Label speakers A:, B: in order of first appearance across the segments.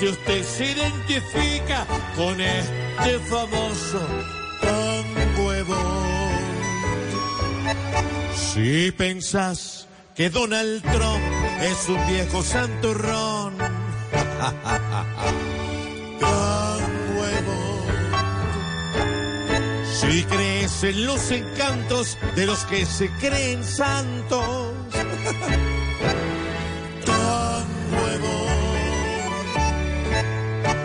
A: si usted se identifica con este famoso de Bond. Si pensás que Donald Trump es un viejo santurrón, de Bond. Si crees en los encantos de los que se creen santos,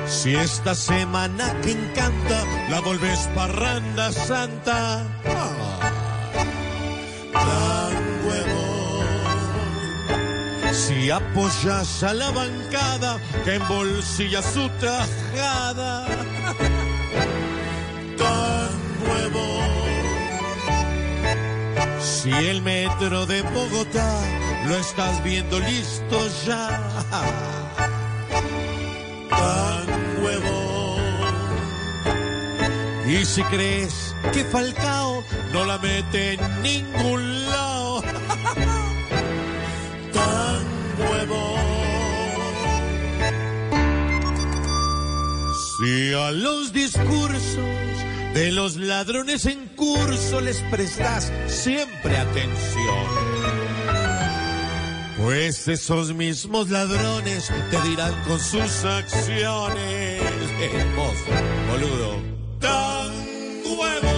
A: Si esta semana que encanta la volvés parranda santa, ah, tan huevón. Si apoyas a la bancada que embolsilla su tajada, tan huevón. Si el metro de Bogotá lo estás viendo listo ya, Y si crees que Falcao no la mete en ningún lado, tan huevón. Si a los discursos de los ladrones en curso les prestas siempre atención. Pues esos mismos ladrones te dirán con sus acciones. Vos, boludo. Tan huevo.